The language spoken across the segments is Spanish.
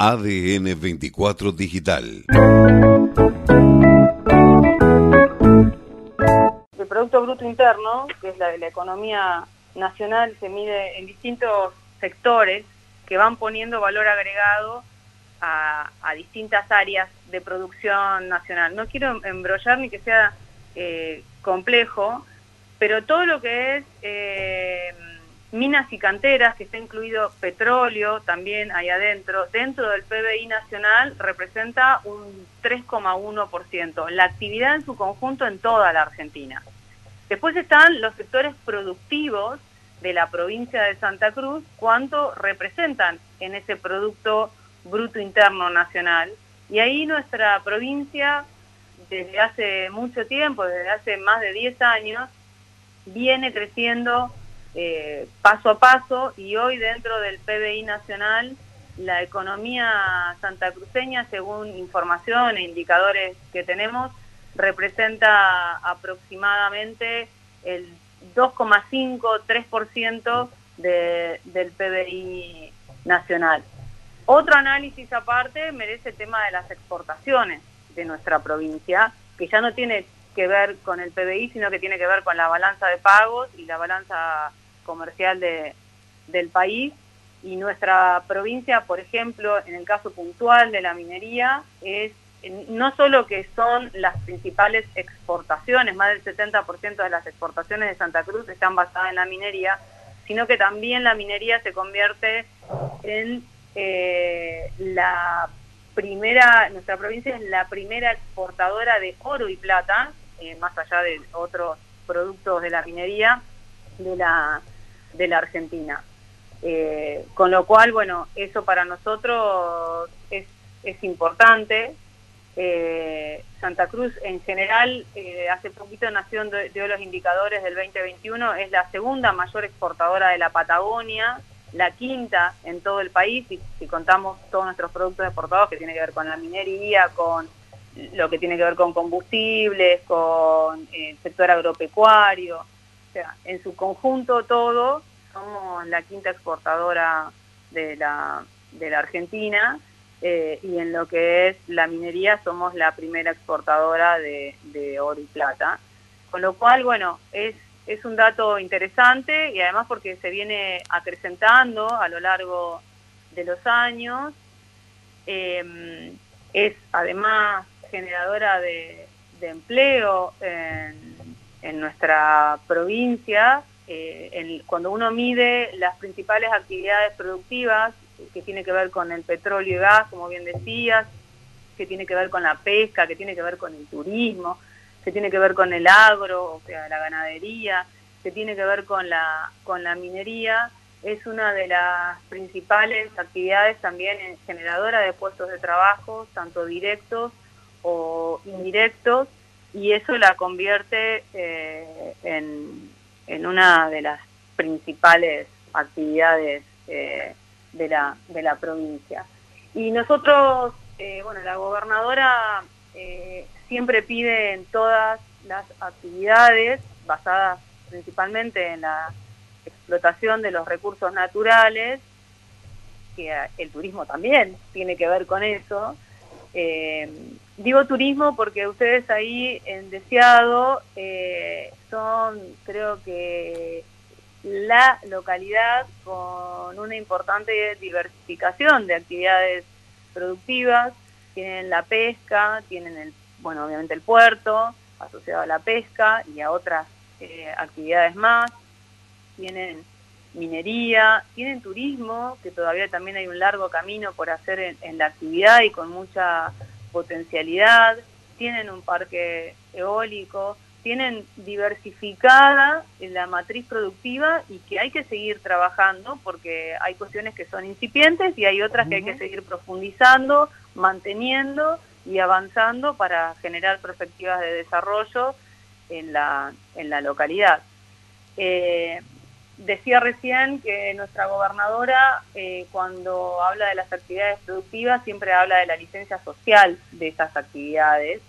ADN 24 Digital. El Producto Bruto Interno, que es la de la economía nacional, se mide en distintos sectores que van poniendo valor agregado a, distintas áreas de producción nacional. No quiero embrollar ni que sea eh, complejo, pero todo lo que es eh, minas y canteras, que está incluido petróleo también ahí adentro, dentro del PBI nacional representa un 3,1%, la actividad en su conjunto en toda la Argentina. Después están los sectores productivos de la provincia de Santa Cruz, cuánto representan en ese Producto Bruto Interno Nacional. Y ahí nuestra provincia, desde hace mucho tiempo, desde hace más de 10 años, viene creciendo eh, paso a paso y hoy dentro del PBI nacional la economía santacruceña, según información e indicadores que tenemos, representa aproximadamente el 2,5-3% de, del PBI nacional. Otro análisis aparte merece el tema de las exportaciones de nuestra provincia, que ya no tiene que ver con el PBI, sino que tiene que ver con la balanza de pagos y la balanza comercial de, del país. Y nuestra provincia, por ejemplo, en el caso puntual de la minería, es no solo que son las principales exportaciones, más del 70% de las exportaciones de Santa Cruz están basadas en la minería, sino que también la minería se convierte en eh, la primera, nuestra provincia es la primera exportadora de oro y plata, eh, más allá de otros productos de la minería de la, de la Argentina. Eh, con lo cual, bueno, eso para nosotros es, es importante. Eh, Santa Cruz en general, hace poquito nació dio los indicadores del 2021, es la segunda mayor exportadora de la Patagonia, la quinta en todo el país, y si contamos todos nuestros productos exportados que tiene que ver con la minería, con lo que tiene que ver con combustibles, con eh, el sector agropecuario, o sea, en su conjunto todo, somos la quinta exportadora de la, de la Argentina eh, y en lo que es la minería somos la primera exportadora de, de oro y plata. Con lo cual, bueno, es, es un dato interesante y además porque se viene acrecentando a lo largo de los años. Eh, es además generadora de, empleo en, nuestra provincia. Eh, cuando uno mide las principales actividades productivas que tiene que ver con el petróleo y gas, como bien decías, que tiene que ver con la pesca, que tiene que ver con el turismo, que tiene que ver con el agro, o sea, la ganadería, que tiene que ver con la, con la minería, es una de las principales actividades también generadora de puestos de trabajo, tanto directos o indirectos y eso la convierte eh, en, en, una de las principales actividades eh, de, la, de la provincia. Y nosotros, eh, bueno, la gobernadora siempre pide en todas las actividades basadas principalmente en la explotación de los recursos naturales, que el turismo también tiene que ver con eso, eh, digo turismo porque ustedes ahí en Deseado eh, son, creo que, la localidad con una importante diversificación de actividades productivas. Tienen la pesca, tienen, el, bueno, obviamente el puerto asociado a la pesca y a otras eh, actividades más. Tienen minería, tienen turismo, que todavía también hay un largo camino por hacer en, la actividad y con mucha potencialidad, tienen un parque eólico, tienen diversificada la matriz productiva y que hay que seguir trabajando porque hay cuestiones que son incipientes y hay otras que hay que seguir profundizando, manteniendo y avanzando para generar perspectivas de desarrollo en la, en la localidad. Eh, Decía recién que nuestra gobernadora, eh, cuando habla de las actividades productivas, siempre habla de la licencia social de esas actividades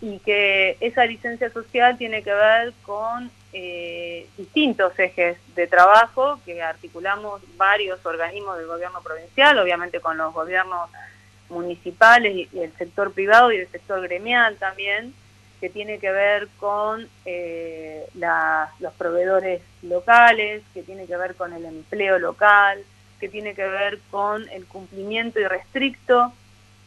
y que esa licencia social tiene que ver con eh, distintos ejes de trabajo que articulamos varios organismos del gobierno provincial, obviamente con los gobiernos municipales y, el sector privado y el sector gremial también, que tiene que ver con eh, los proveedores locales, que tiene que ver con el empleo local, que tiene que ver con el cumplimiento irrestricto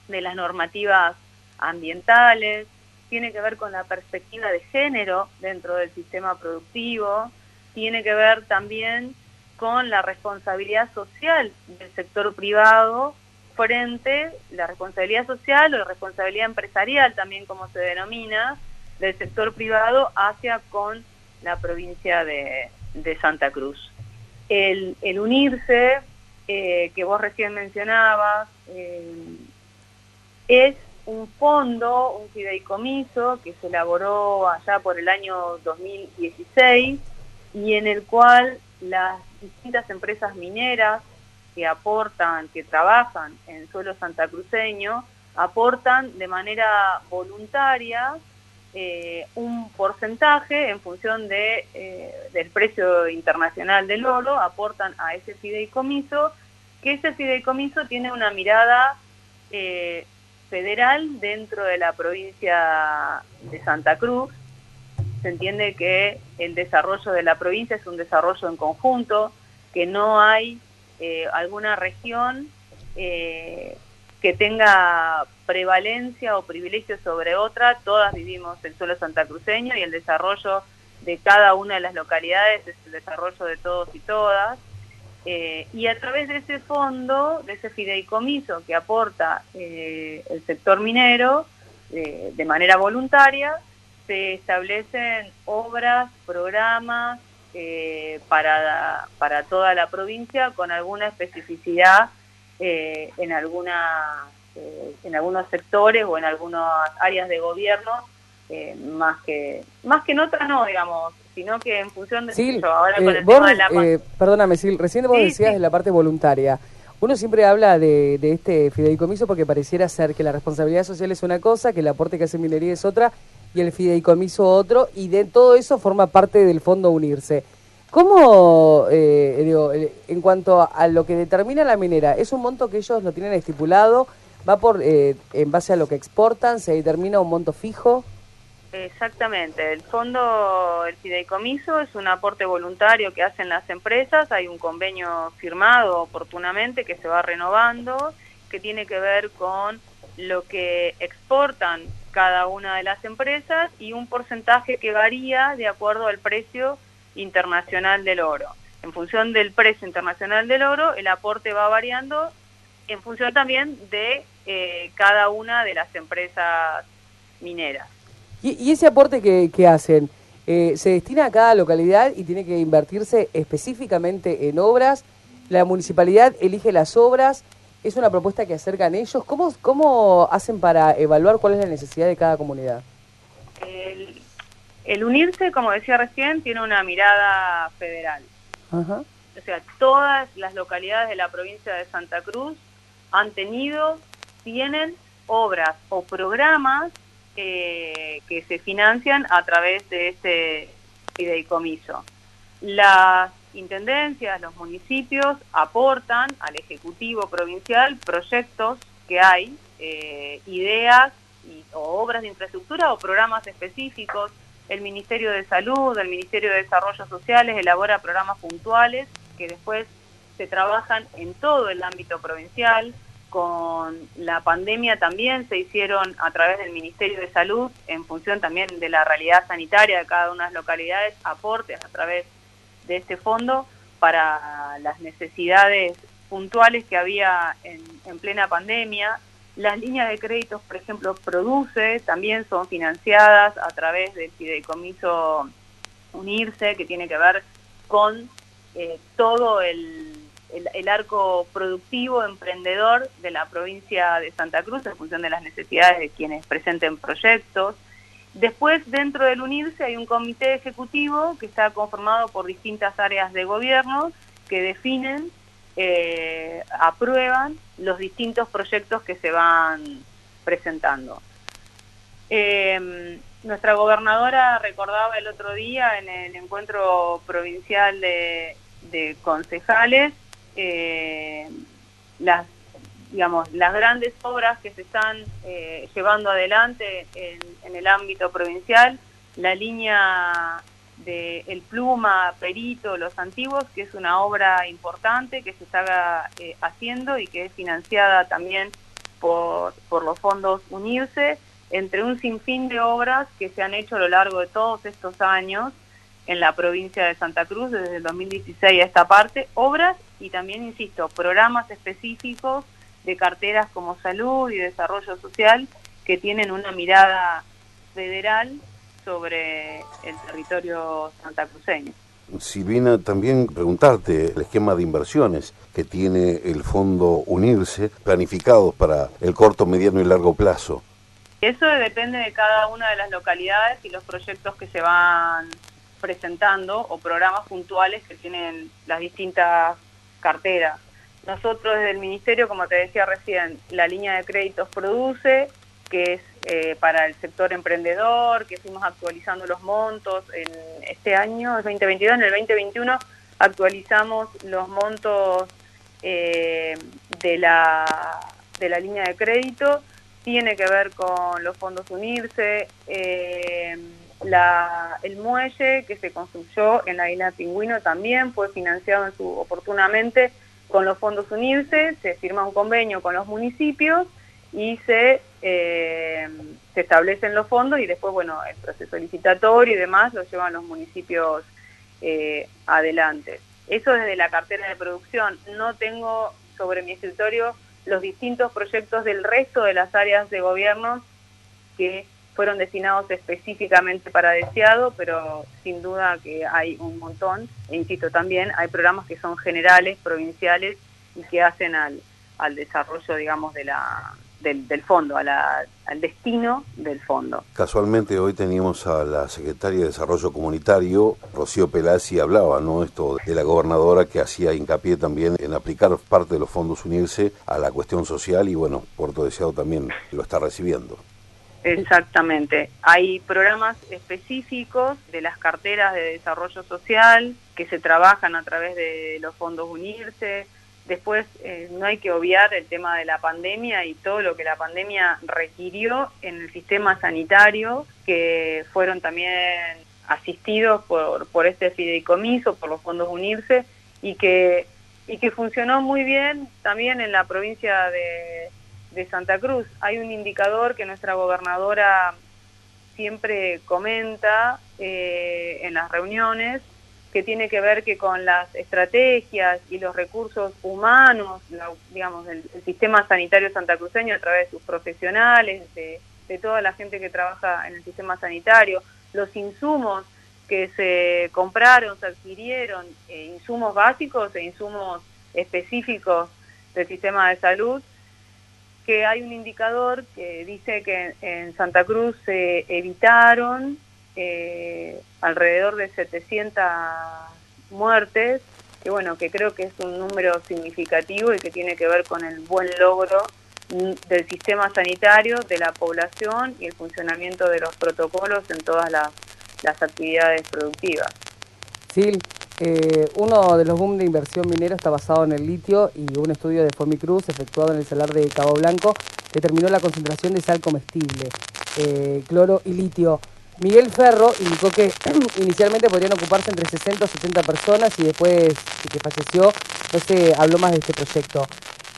de las normativas ambientales, tiene que ver con la perspectiva de género dentro del sistema productivo, tiene que ver también con la responsabilidad social del sector privado frente, la responsabilidad social o la responsabilidad empresarial también como se denomina, del sector privado hacia con la provincia de, Santa Cruz. El, unirse, eh, que vos recién mencionabas, eh, es un fondo, un fideicomiso que se elaboró allá por el año 2016 y en el cual las distintas empresas mineras que aportan, que trabajan en suelo santacruceño, aportan de manera voluntaria eh, un porcentaje en función de, eh, del precio internacional del oro, aportan a ese fideicomiso, que ese fideicomiso tiene una mirada eh, federal dentro de la provincia de Santa Cruz. Se entiende que el desarrollo de la provincia es un desarrollo en conjunto, que no hay alguna región que tenga prevalencia o privilegio sobre otra. Todas vivimos el suelo santacruceño y el desarrollo de cada una de las localidades es el desarrollo de todos y todas. Eh, y a través de ese fondo, de ese fideicomiso que aporta eh, el sector minero eh, de manera voluntaria, se establecen obras, programas para, para toda la provincia con alguna especificidad en, alguna, en algunos sectores o en algunas áreas de gobierno, más, que, más que en otras no, digamos sino que en función de eso, ahora con el tema de la... Eh, perdóname, Sil, recién vos decías de la parte voluntaria. Uno siempre habla de, este fideicomiso porque pareciera ser que la responsabilidad social es una cosa, que el aporte que hace minería es otra y el fideicomiso otro, y de todo eso forma parte del fondo unirse. ¿Cómo, eh, digo, eh, en cuanto a lo que determina la minera, es un monto que ellos lo tienen estipulado, va por en base a lo que exportan, se determina un monto fijo? Exactamente, el fondo, el fideicomiso es un aporte voluntario que hacen las empresas, hay un convenio firmado oportunamente que se va renovando, que tiene que ver con lo que exportan cada una de las empresas y un porcentaje que varía de acuerdo al precio internacional del oro. En función del precio internacional del oro, el aporte va variando en función también de eh, cada una de las empresas mineras. ¿Y, ese aporte que, hacen, eh, se destina a cada localidad y tiene que invertirse específicamente en obras? ¿La municipalidad elige las obras? ¿Es una propuesta que acercan ellos? ¿Cómo, cómo hacen para evaluar cuál es la necesidad de cada comunidad? El, unirse, como decía recién, tiene una mirada federal. O sea, todas las localidades de la provincia de Santa Cruz han tenido, tienen obras o programas que se financian a través de este fideicomiso. Las intendencias, los municipios aportan al Ejecutivo Provincial proyectos que hay, eh, ideas o obras de infraestructura o programas específicos. El Ministerio de Salud, el Ministerio de Desarrollo Sociales elabora programas puntuales que después se trabajan en todo el ámbito provincial con la pandemia también se hicieron a través del Ministerio de Salud, en función también de la realidad sanitaria de cada una de las localidades, aportes a través de este fondo para las necesidades puntuales que había en, plena pandemia. Las líneas de créditos, por ejemplo, Produce, también son financiadas a través del fideicomiso Unirse, que tiene que ver con eh, todo el el, arco productivo, emprendedor de la provincia de Santa Cruz en función de las necesidades de quienes presenten proyectos. Después, dentro del UNIRSE hay un comité ejecutivo que está conformado por distintas áreas de gobierno que definen, eh, aprueban los distintos proyectos que se van presentando. Eh, nuestra gobernadora recordaba el otro día en el encuentro provincial de, concejales eh, las digamos las grandes obras que se están llevando adelante en, el ámbito provincial la línea de el pluma perito los antiguos que es una obra importante que se está eh, haciendo y que es financiada también por, por los fondos unirse entre un sinfín de obras que se han hecho a lo largo de todos estos años en la provincia de Santa Cruz, desde el 2016 a esta parte, obras y también, insisto, programas específicos de carteras como salud y desarrollo social que tienen una mirada federal sobre el territorio santacruceño. Silvina, también preguntarte el esquema de inversiones que tiene el Fondo Unirse planificados para el corto, mediano y largo plazo. Eso depende de cada una de las localidades y los proyectos que se van presentando o programas puntuales que tienen las distintas carteras. Nosotros desde el Ministerio, como te decía recién, la línea de créditos produce, que es eh, para el sector emprendedor, que fuimos actualizando los montos en este año, el 2022, en el 2021 actualizamos los montos eh, de, la, de la línea de crédito. Tiene que ver con los fondos unirse, eh, el muelle que se construyó en la isla Pingüino también fue financiado en su, oportunamente con los fondos unirse, se firma un convenio con los municipios y se, eh, se establecen los fondos y después, bueno, el proceso licitatorio y demás lo llevan los municipios eh, adelante. Eso desde la cartera de producción. No tengo sobre mi escritorio los distintos proyectos del resto de las áreas de gobierno que fueron destinados específicamente para deseado, pero sin duda que hay un montón, e insisto también, hay programas que son generales, provinciales, y que hacen al, al desarrollo, digamos, de la, del, fondo, al destino del fondo. Casualmente hoy teníamos a la secretaria de Desarrollo Comunitario, Rocío Pelasi, hablaba, ¿no? Esto de la gobernadora que hacía hincapié también en aplicar parte de los fondos unirse a la cuestión social y bueno, Puerto Deseado también lo está recibiendo. Exactamente. Hay programas específicos de las carteras de desarrollo social que se trabajan a través de los fondos unirse, Después eh, no hay que obviar el tema de la pandemia y todo lo que la pandemia requirió en el sistema sanitario, que fueron también asistidos por, por este fideicomiso, por los fondos unirse, y que, y que funcionó muy bien también en la provincia de, de Santa Cruz. Hay un indicador que nuestra gobernadora siempre comenta eh, en las reunioes, que tiene que ver que con las estrategias y los recursos humanos, digamos, el, sistema sanitario santacruceño a través de sus profesionales, de, toda la gente que trabaja en el sistema sanitario, los insumos que se compraron, se adquirieron, eh, insumos básicos e insumos específicos del sistema de salud, que hay un indicador que dice que en Santa Cruz se evitaron eh, alrededor de 700 muertes, que bueno, que creo que es un número significativo y que tiene que ver con el buen logro del sistema sanitario, de la población y el funcionamiento de los protocolos en todas las, actividades productivas. Sí, eh, uno de los boom de inversión minera está basado en el litio y un estudio de Fomicruz efectuado en el salar de Cabo Blanco determinó la concentración de sal comestible, eh, cloro y litio Miguel Ferro indicó que inicialmente podrían ocuparse entre 60 o 70 personas y después que falleció, no se habló más de este proyecto.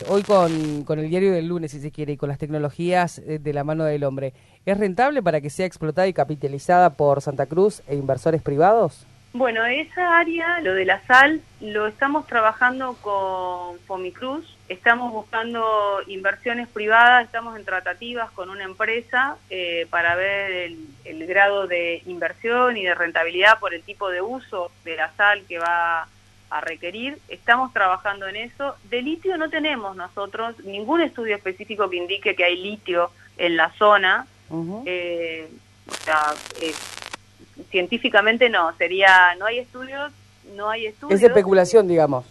Hoy con, con, el diario del lunes, si se quiere, y con las tecnologías eh, de la mano del hombre, ¿es rentable para que sea explotada y capitalizada por Santa Cruz e inversores privados? Bueno, esa área, lo de la sal, lo estamos trabajando con Fomicruz, estamos buscando inversiones privadas, estamos en tratativas con una empresa eh, para ver el, grado de inversión y de rentabilidad por el tipo de uso de la sal que va a requerir. Estamos trabajando en eso. De litio no tenemos nosotros ningún estudio específico que indique que hay litio en la zona. Eh, o sea, eh, científicamente no, sería, no hay estudios, no hay estudios. Es especulación, digamos.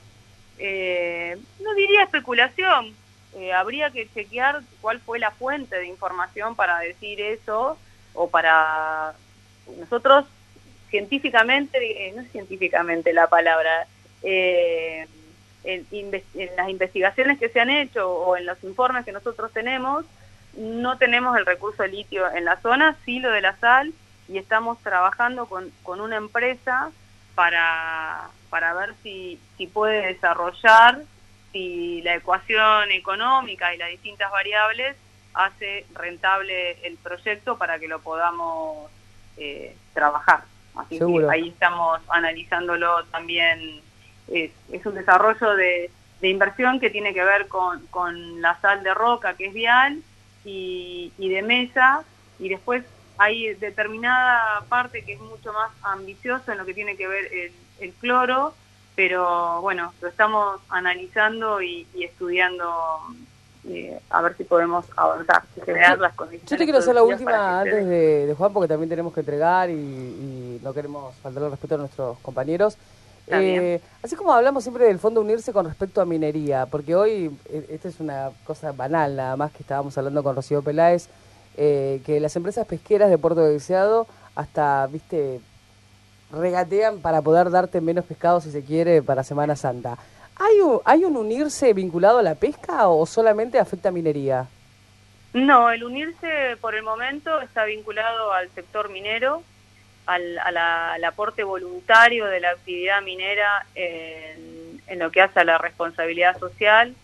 Eh, no diría especulación, eh, habría que chequear cuál fue la fuente de información para decir eso, o para nosotros científicamente, eh, no es científicamente la palabra, eh, en, las investigaciones que se han hecho o en los informes que nosotros tenemos, no tenemos el recurso de litio en la zona, sí lo de la sal, y estamos trabajando con, con una empresa para, para ver si, si puede desarrollar, si la ecuación económica y las distintas variables hace rentable el proyecto para que lo podamos eh, trabajar. Así que ahí estamos analizándolo también. Es, es un desarrollo de, de, inversión que tiene que ver con, con, la sal de roca, que es vial, y, y de mesa, y después hay determinada parte que es mucho más ambiciosa en lo que tiene que ver el, el cloro, pero bueno, lo estamos analizando y, y estudiando eh, a ver si podemos avanzar, crear las condiciones. Yo te quiero hacer la última antes de, Juan, porque también tenemos que entregar y, no queremos faltar el respeto a nuestros compañeros. Eh, así como hablamos siempre del fondo unirse con respecto a minería, porque hoy, eh, esta es una cosa banal nada más que estábamos hablando con Rocío Peláez, que las empresas pesqueras de Puerto Deseado hasta, viste, regatean para poder darte menos pescado si se quiere para Semana Santa. ¿Hay un, ¿Hay un unirse vinculado a la pesca o solamente afecta a minería? No, el unirse por el momento está vinculado al sector minero, al, al aporte voluntario de la actividad minera en, en, lo que hace a la responsabilidad social.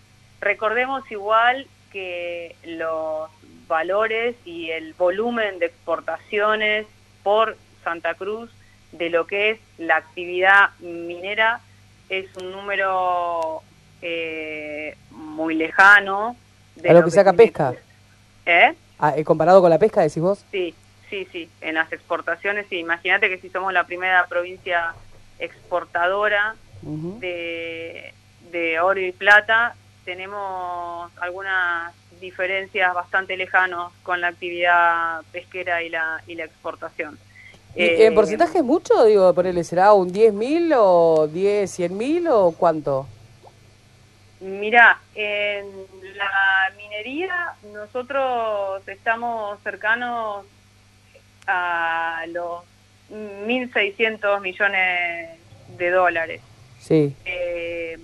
Recordemos igual que los valores y el volumen de exportaciones por Santa Cruz de lo que es la actividad minera es un número eh, muy lejano. De ¿A lo, que, saca pesca? ¿Eh? Ah, ¿eh? ¿Comparado con la pesca, decís vos? Sí, sí, sí. En las exportaciones, sí. Imagínate que si somos la primera provincia exportadora de, de oro y plata, tenemos algunas diferencias bastante lejanos con la actividad pesquera y la, y la exportación. ¿En eh, porcentaje es mucho? Digo, ponerle, ¿será un 10.000 o 10, 100 mil o cuánto? Mira, en la minería nosotros estamos cercanos a los 1.600 millones de dólares. Sí. Eh,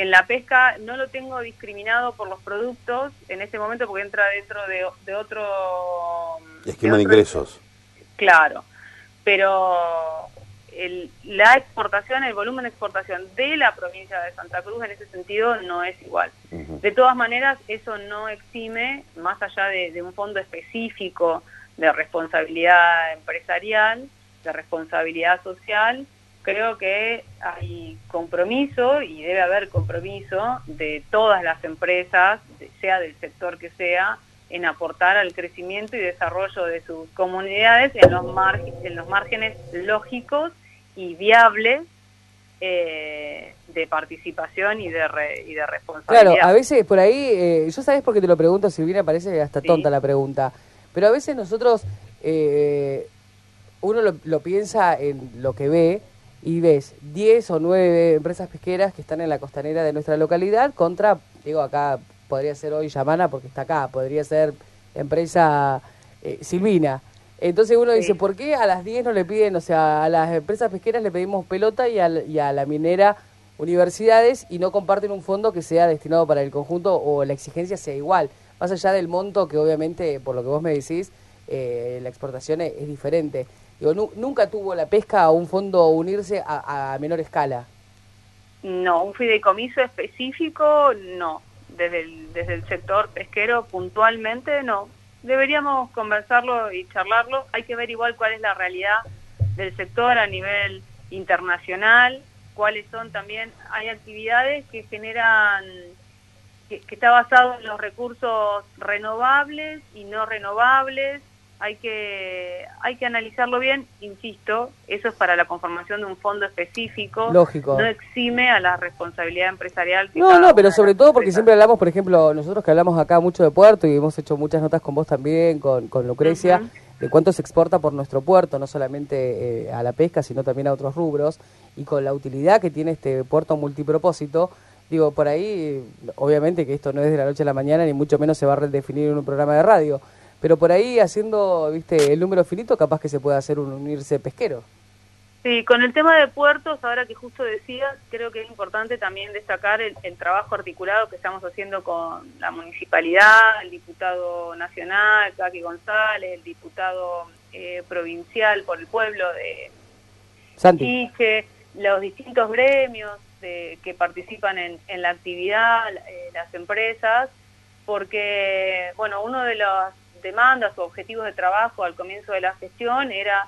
en la pesca no lo tengo discriminado por los productos en este momento porque entra dentro de, de otro... Esquema de, de ingresos. Claro pero la exportación, el volumen de exportación de la provincia de Santa Cruz en ese sentido no es igual. De todas maneras, eso no exime, más allá de, un fondo específico de responsabilidad empresarial, de responsabilidad social, creo que hay compromiso y debe haber compromiso de todas las empresas, sea del sector que sea, en aportar al crecimiento y desarrollo de sus comunidades en los, en los márgenes lógicos y viables eh, de participación y de, y de responsabilidad. Claro, a veces por ahí, eh, yo sabes por qué te lo pregunto, Silvina, parece hasta tonta la pregunta, pero a veces nosotros, eh, uno lo, lo, piensa en lo que ve y ves 10 o 9 empresas pesqueras que están en la costanera de nuestra localidad contra, digo acá, podría ser hoy Yamana porque está acá, podría ser empresa eh, Silvina. Entonces uno dice, ¿por qué a las 10 no le piden, o sea, a las empresas pesqueras le pedimos pelota y a, y a la minera universidades y no comparten un fondo que sea destinado para el conjunto o la exigencia sea igual? Más allá del monto que obviamente, por lo que vos me decís, eh, la exportación es, diferente. ¿Nunca tuvo la pesca un fondo unirse a, menor escala? No, un fideicomiso específico no desde el, desde el sector pesquero puntualmente no. Deberíamos conversarlo y charlarlo. Hay que ver igual cuál es la realidad del sector a nivel internacional, cuáles son también, hay actividades que generan, que está basado en los recursos renovables y no renovables, hay que hay que analizarlo bien, insisto, eso es para la conformación de un fondo específico. Lógico. No exime a la responsabilidad empresarial. no, no, pero sobre todo porque siempre hablamos, por ejemplo, nosotros que hablamos acá mucho de puerto y hemos hecho muchas notas con vos también, con, con Lucrecia, de cuánto se exporta por nuestro puerto, no solamente eh, a la pesca, sino también a otros rubros, y con la utilidad que tiene este puerto multipropósito. Digo, por ahí, obviamente que esto no es de la noche a la mañana, ni mucho menos se va a redefinir en un programa de radio pero por ahí haciendo, viste, el número finito, capaz que se puede hacer un unirse pesquero. Sí, con el tema de puertos, ahora que justo decías, creo que es importante también destacar el, trabajo articulado que estamos haciendo con la municipalidad, el diputado nacional, Kaki González, el diputado eh, provincial por el pueblo de Santi. los distintos gremios que participan en, la actividad, eh, las empresas, porque, bueno, uno de las demandas o objetivos de trabajo al comienzo de la gestión era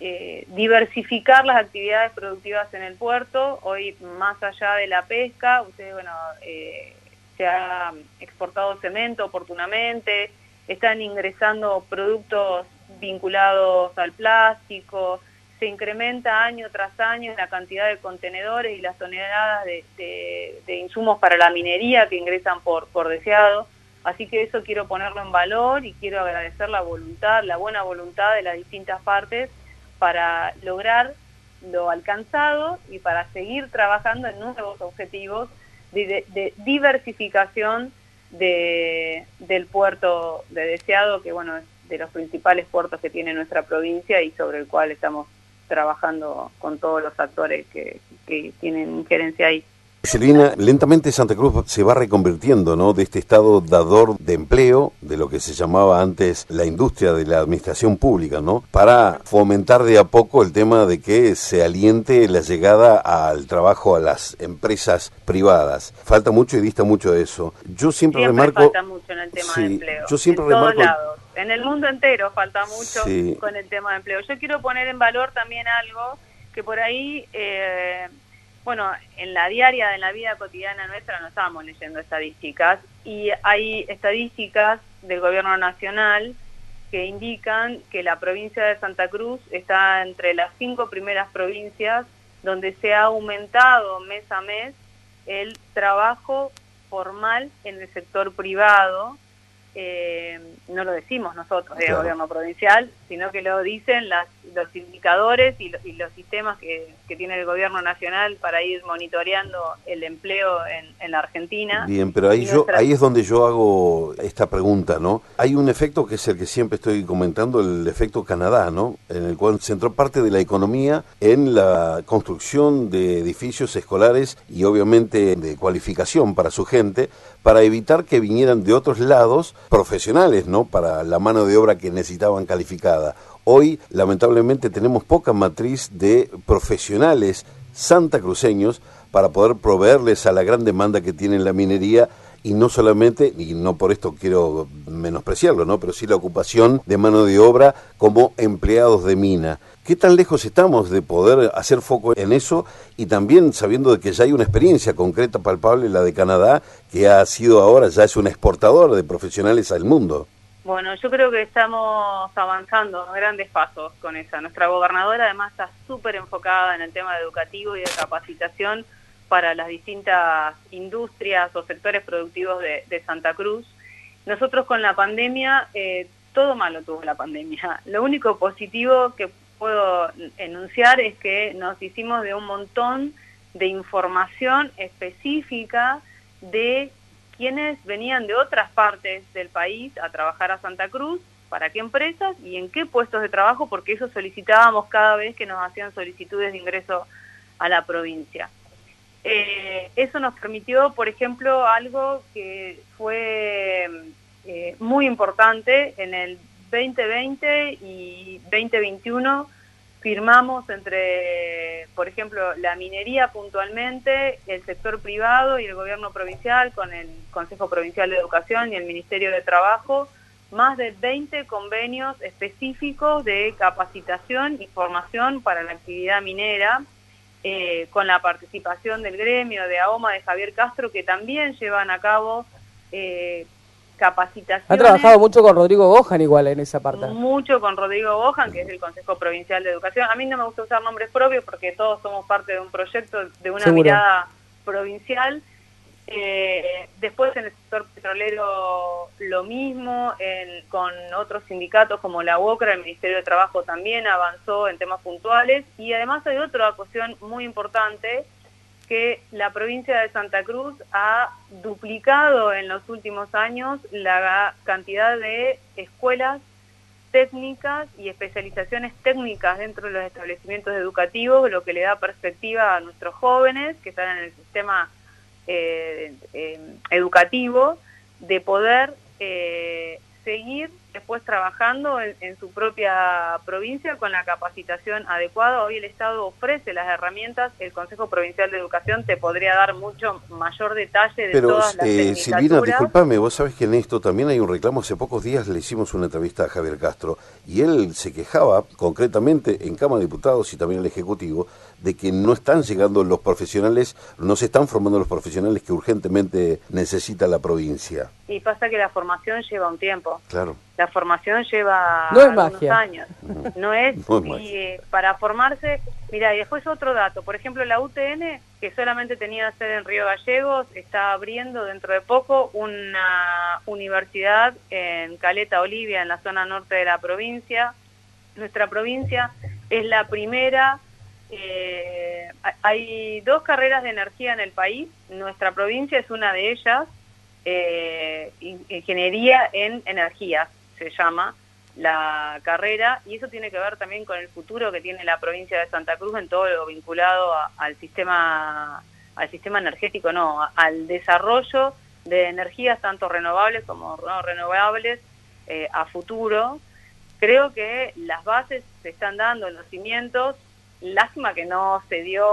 eh, diversificar las actividades productivas en el puerto. Hoy, más allá de la pesca, ustedes, bueno, eh, se ha exportado cemento oportunamente, están ingresando productos vinculados al plástico, se incrementa año tras año la cantidad de contenedores y las toneladas de, insumos para la minería que ingresan por, por deseado. Así que eso quiero ponerlo en valor y quiero agradecer la voluntad, la buena voluntad de las distintas partes para lograr lo alcanzado y para seguir trabajando en nuevos objetivos de, diversificación de, del puerto de Deseado, que bueno es de los principales puertos que tiene nuestra provincia y sobre el cual estamos trabajando con todos los actores que, que tienen injerencia ahí. Selina, lentamente Santa Cruz se va reconvirtiendo, ¿no? De este estado dador de empleo, de lo que se llamaba antes la industria de la administración pública, ¿no? Para fomentar de a poco el tema de que se aliente la llegada al trabajo a las empresas privadas. Falta mucho y dista mucho de eso. Yo siempre, remarco. Falta mucho en el tema de empleo. Yo siempre en remarco. Todos lados. En el mundo entero falta mucho con el tema de empleo. Yo quiero poner en valor también algo que por ahí. Eh, bueno, en la diaria, en la vida cotidiana nuestra, no estábamos leyendo estadísticas y hay estadísticas del gobierno nacional que indican que la provincia de Santa Cruz está entre las cinco primeras provincias donde se ha aumentado mes a mes el trabajo formal en el sector privado eh, no lo decimos nosotros, el gobierno provincial, sino que lo dicen las, los indicadores y, los sistemas que, tiene el gobierno nacional para ir monitoreando el empleo en, la Argentina. Bien, pero ahí, yo, ahí es donde yo hago esta pregunta, ¿no? Hay un efecto que es el que siempre estoy comentando, el efecto Canadá, ¿no? En el cual centró parte de la economía en la construcción de edificios escolares y obviamente de cualificación para su gente, para evitar que vinieran de otros lados profesionales, ¿no? Para la mano de obra que necesitaban calificada. Hoy, lamentablemente, tenemos poca matriz de profesionales santacruceños para poder proveerles a la gran demanda que tiene la minería y no solamente, y no por esto quiero menospreciarlo, ¿no? pero sí la ocupación de mano de obra como empleados de mina. ¿Qué tan lejos estamos de poder hacer foco en eso y también sabiendo de que ya hay una experiencia concreta, palpable, la de Canadá, que ha sido ahora, ya es un exportador de profesionales al mundo? Bueno, yo creo que estamos avanzando grandes pasos con esa. Nuestra gobernadora además está súper enfocada en el tema educativo y de capacitación para las distintas industrias o sectores productivos de, Santa Cruz. Nosotros con la pandemia, eh, todo malo tuvo la pandemia. Lo único positivo que puedo enunciar es que nos hicimos de un montón de información específica de quienes venían de otras partes del país a trabajar a Santa Cruz, para qué empresas y en qué puestos de trabajo, porque eso solicitábamos cada vez que nos hacían solicitudes de ingreso a la provincia. Eh, eso nos permitió, por ejemplo, algo que fue eh, muy importante en el 2020 y 2021 firmamos entre, por ejemplo, la minería puntualmente, el sector privado y el gobierno provincial con el Consejo Provincial de Educación y el Ministerio de Trabajo, más de 20 convenios específicos de capacitación y formación para la actividad minera eh, con la participación del gremio de AOMA de Javier Castro, que también llevan a cabo eh, capacitaciones. Ha trabajado mucho con Rodrigo Bojan igual en esa parte. Mucho con Rodrigo Bojan, que es el Consejo Provincial de Educación. A mí no me gusta usar nombres propios porque todos somos parte de un proyecto, de una mirada provincial eh, después en el sector petrolero lo mismo, con otros sindicatos como la UOCRA, el Ministerio de Trabajo también avanzó en temas puntuales y además hay otra cuestión muy importante que la provincia de Santa Cruz ha duplicado en los últimos años la cantidad de escuelas técnicas y especializaciones técnicas dentro de los establecimientos educativos, lo que le da perspectiva a nuestros jóvenes que están en el sistema eh, eh, educativo de poder eh, seguir después trabajando en, su propia provincia con la capacitación adecuada. Hoy el Estado ofrece las herramientas, el Consejo Provincial de Educación te podría dar mucho mayor detalle de todas las eh, Silvina, discúlpame, vos sabes que en esto también hay un reclamo. Hace pocos días le hicimos una entrevista a Javier Castro y él se quejaba concretamente en Cámara de Diputados y también en el Ejecutivo de que no están llegando los profesionales, no se están formando los profesionales que urgentemente necesita la provincia. Y pasa que la formación lleva un tiempo. Claro. La formación lleva no es años. No es, y, eh, para formarse, mira, y después otro dato, por ejemplo, la UTN, que solamente tenía sede en Río Gallegos, está abriendo dentro de poco una universidad en Caleta Olivia, en la zona norte de la provincia. Nuestra provincia es la primera eh, hay dos carreras de energía en el país, nuestra provincia es una de ellas, eh, Ingeniería en Energía se llama la carrera, y eso tiene que ver también con el futuro que tiene la provincia de Santa Cruz en todo lo vinculado al sistema al sistema energético, no, al desarrollo de energías tanto renovables como no renovables eh, a futuro. Creo que las bases se están dando, los cimientos, Lástima que no se dio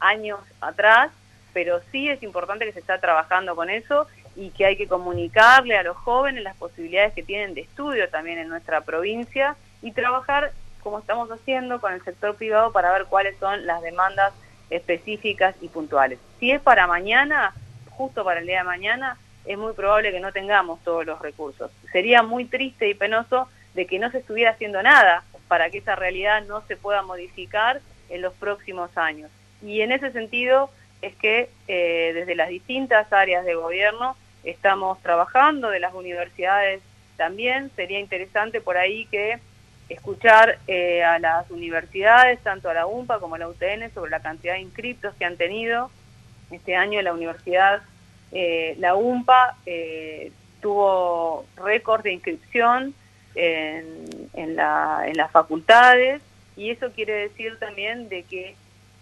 años atrás, pero sí es importante que se está trabajando con eso y que hay que comunicarle a los jóvenes las posibilidades que tienen de estudio también en nuestra provincia y trabajar como estamos haciendo con el sector privado para ver cuáles son las demandas específicas y puntuales. Si es para mañana, justo para el día de mañana, es muy probable que no tengamos todos los recursos. Sería muy triste y penoso de que no se estuviera haciendo nada para que esa realidad no se pueda modificar en los próximos años. Y en ese sentido es que eh, desde las distintas áreas de gobierno estamos trabajando, de las universidades también. Sería interesante por ahí que escuchar eh, a las universidades, tanto a la UMPA como a la UTN, sobre la cantidad de inscriptos que han tenido. Este año la universidad, eh, la UMPA, tuvo récord de inscripción en, las facultades y eso quiere decir también de que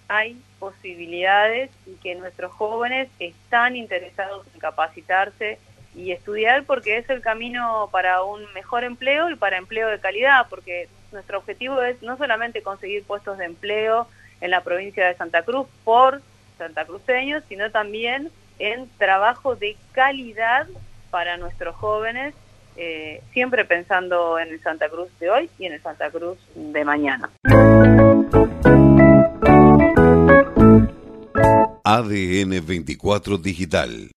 hay posibilidades y que nuestros jóvenes están interesados en capacitarse y estudiar porque es el camino para un mejor empleo y para empleo de calidad, porque nuestro objetivo es no solamente conseguir puestos de empleo en la provincia de Santa Cruz por santacruceños, sino también en trabajo de calidad para nuestros jóvenes eh, siempre pensando en el Santa Cruz de hoy y en el Santa Cruz de mañana. ADN 24 Digital